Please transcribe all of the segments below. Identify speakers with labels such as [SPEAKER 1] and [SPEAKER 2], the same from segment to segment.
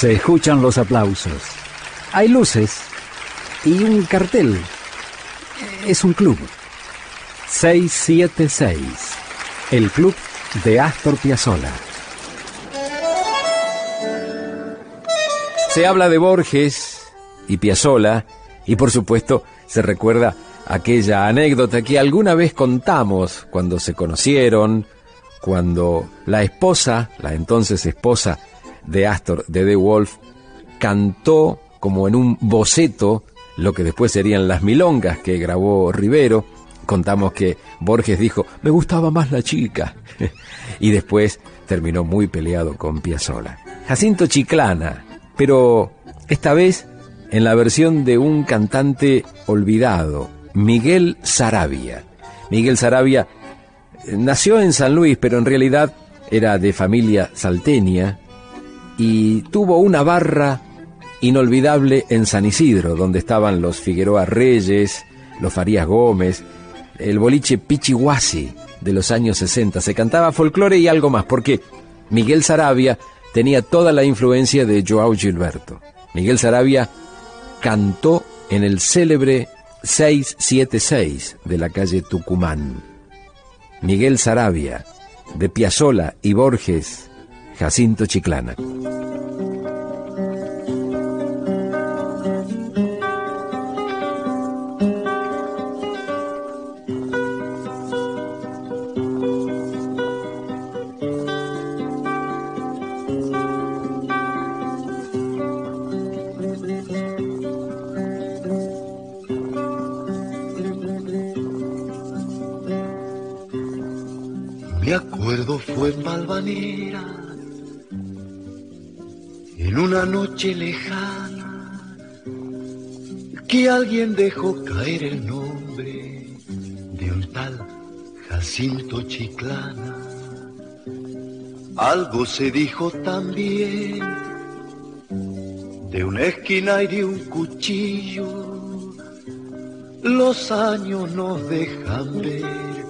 [SPEAKER 1] Se escuchan los aplausos. Hay luces y un cartel. Es un club. 676. El club de Astor Piazzolla.
[SPEAKER 2] Se habla de Borges y Piazzolla y por supuesto se recuerda aquella anécdota que alguna vez contamos cuando se conocieron, cuando la esposa, la entonces esposa de Astor, de The Wolf, cantó como en un boceto lo que después serían las milongas que grabó Rivero. Contamos que Borges dijo, me gustaba más la chica. y después terminó muy peleado con Piazzolla. Jacinto Chiclana, pero esta vez en la versión de un cantante olvidado, Miguel Sarabia. Miguel Sarabia eh, nació en San Luis, pero en realidad era de familia salteña y tuvo una barra inolvidable en San Isidro, donde estaban los Figueroa Reyes, los Farías Gómez, el boliche Pichihuasi de los años 60. Se cantaba folclore y algo más, porque Miguel Sarabia tenía toda la influencia de Joao Gilberto. Miguel Sarabia cantó en el célebre 676 de la calle Tucumán. Miguel Sarabia, de Piazzola y Borges, Jacinto Chiclana.
[SPEAKER 3] Noche lejana que alguien dejó caer el nombre de un tal Jacinto Chiclana. Algo se dijo también de una esquina y de un cuchillo. Los años nos dejan ver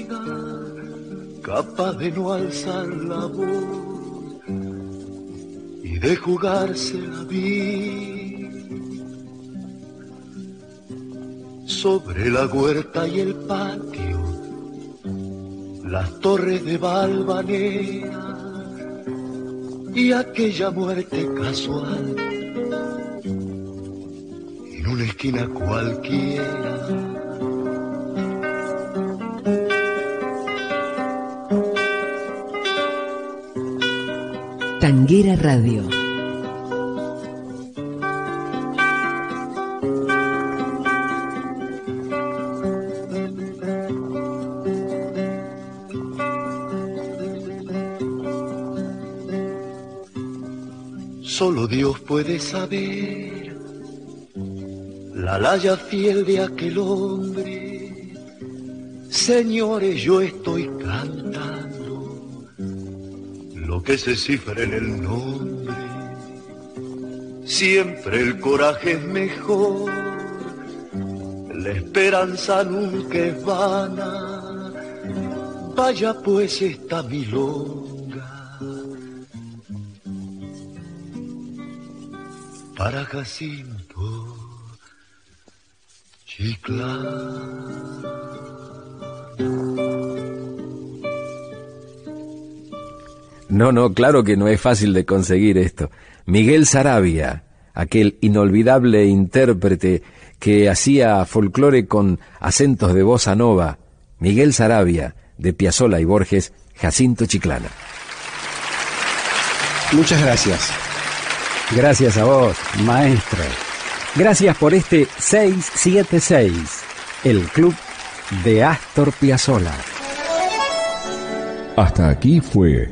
[SPEAKER 3] capaz de no alzar la voz de jugarse la vida. Sobre la huerta y el patio, las torres de Valvanera y aquella muerte casual. En una esquina cualquiera
[SPEAKER 4] Tanguera Radio.
[SPEAKER 3] Solo Dios puede saber la laya fiel de aquel hombre. Señores, yo estoy cantando que se cifra en el nombre. Siempre el coraje es mejor, la esperanza nunca es vana. Vaya pues esta milonga para Jacinto Chiclán.
[SPEAKER 2] No, no, claro que no es fácil de conseguir esto. Miguel Sarabia, aquel inolvidable intérprete que hacía folclore con acentos de bossa nova, Miguel Sarabia, de Piazzola y Borges, Jacinto Chiclana.
[SPEAKER 1] Muchas gracias. Gracias a vos, maestro. Gracias por este 676, el club de Astor Piazzolla.
[SPEAKER 5] Hasta aquí fue